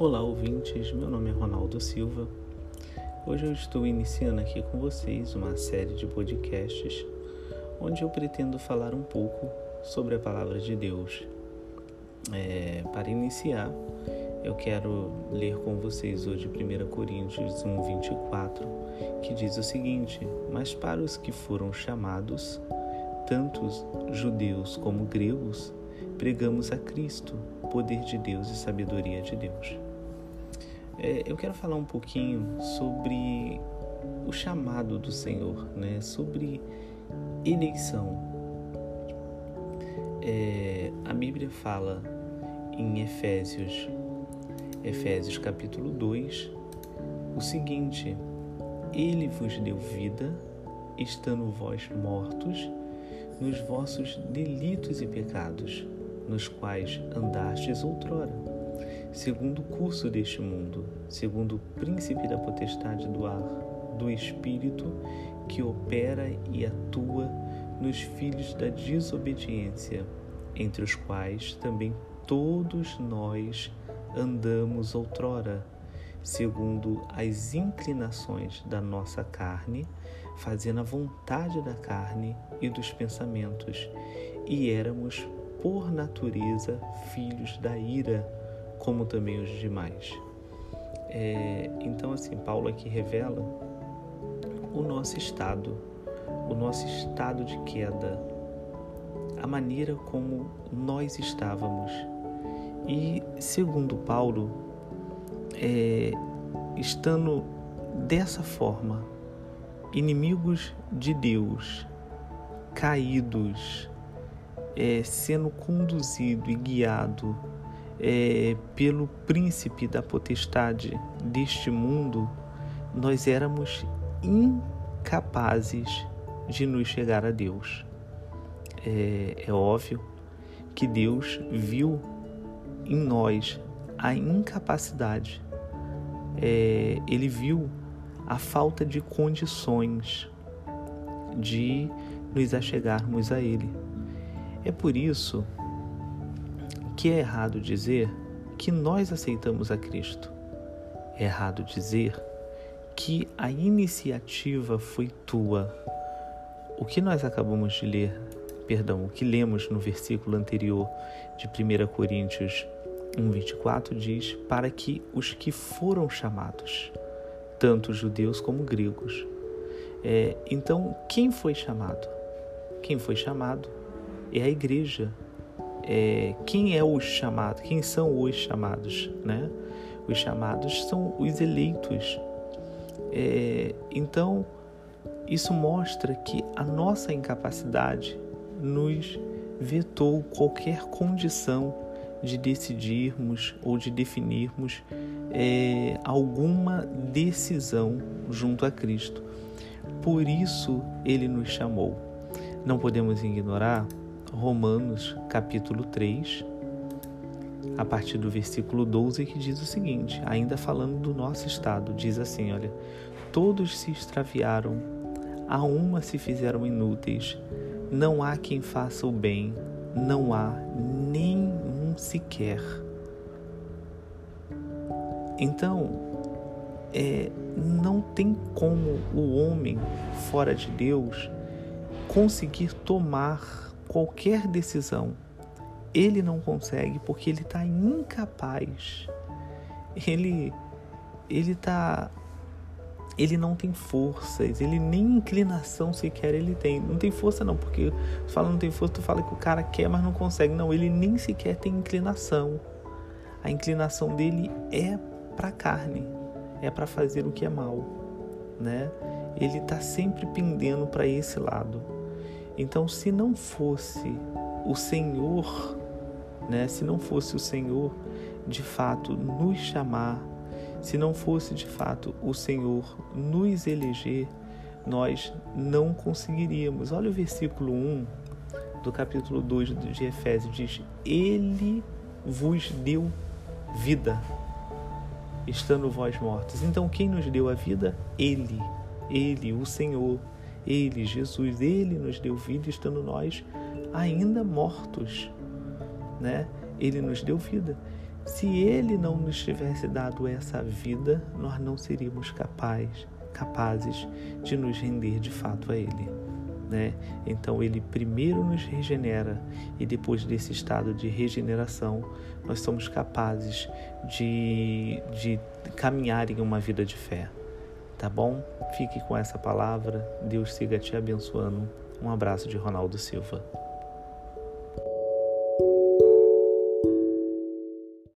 Olá, ouvintes. Meu nome é Ronaldo Silva. Hoje eu estou iniciando aqui com vocês uma série de podcasts onde eu pretendo falar um pouco sobre a palavra de Deus. É, para iniciar, eu quero ler com vocês hoje 1 Coríntios 1, 24, que diz o seguinte: Mas para os que foram chamados, tanto judeus como gregos, pregamos a Cristo, poder de Deus e sabedoria de Deus. É, eu quero falar um pouquinho sobre o chamado do Senhor, né? sobre eleição. É, a Bíblia fala em Efésios, Efésios capítulo 2, o seguinte: Ele vos deu vida, estando vós mortos nos vossos delitos e pecados nos quais andastes outrora, segundo o curso deste mundo, segundo o príncipe da potestade do ar, do Espírito que opera e atua nos filhos da desobediência, entre os quais também todos nós andamos outrora, segundo as inclinações da nossa carne, fazendo a vontade da carne e dos pensamentos, e éramos por natureza, filhos da ira, como também os demais. É, então, assim, Paulo aqui revela o nosso estado, o nosso estado de queda, a maneira como nós estávamos. E, segundo Paulo, é, estando dessa forma, inimigos de Deus, caídos, é, sendo conduzido e guiado é, pelo príncipe da potestade deste mundo, nós éramos incapazes de nos chegar a Deus. É, é óbvio que Deus viu em nós a incapacidade, é, ele viu a falta de condições de nos achegarmos a Ele. É por isso que é errado dizer que nós aceitamos a Cristo. É errado dizer que a iniciativa foi tua. O que nós acabamos de ler, perdão, o que lemos no versículo anterior de 1 Coríntios 1:24 diz: "Para que os que foram chamados, tanto judeus como gregos". É, então, quem foi chamado? Quem foi chamado é a igreja. É, quem é os chamados? Quem são os chamados? Né? Os chamados são os eleitos. É, então, isso mostra que a nossa incapacidade nos vetou qualquer condição de decidirmos ou de definirmos é, alguma decisão junto a Cristo. Por isso ele nos chamou. Não podemos ignorar Romanos capítulo 3, a partir do versículo 12, que diz o seguinte, ainda falando do nosso estado, diz assim, olha, todos se extraviaram, a uma se fizeram inúteis, não há quem faça o bem, não há nenhum sequer. Então, é, não tem como o homem fora de Deus conseguir tomar qualquer decisão. Ele não consegue porque ele está incapaz. Ele ele tá ele não tem forças, ele nem inclinação sequer ele tem. Não tem força não, porque tu fala não tem força, tu fala que o cara quer, mas não consegue. Não, ele nem sequer tem inclinação. A inclinação dele é para carne, é para fazer o que é mal, né? Ele está sempre pendendo para esse lado. Então, se não fosse o Senhor, né, se não fosse o Senhor de fato nos chamar, se não fosse de fato o Senhor nos eleger, nós não conseguiríamos. Olha o versículo 1 do capítulo 2 de Efésios: diz: Ele vos deu vida, estando vós mortos. Então, quem nos deu a vida? Ele, Ele, o Senhor. Ele, Jesus, ele nos deu vida estando nós ainda mortos, né? Ele nos deu vida. Se Ele não nos tivesse dado essa vida, nós não seríamos capazes, capazes de nos render de fato a Ele. Né? Então ele primeiro nos regenera e depois desse estado de regeneração nós somos capazes de, de caminhar em uma vida de fé. Tá bom? Fique com essa palavra. Deus siga te abençoando. Um abraço de Ronaldo Silva.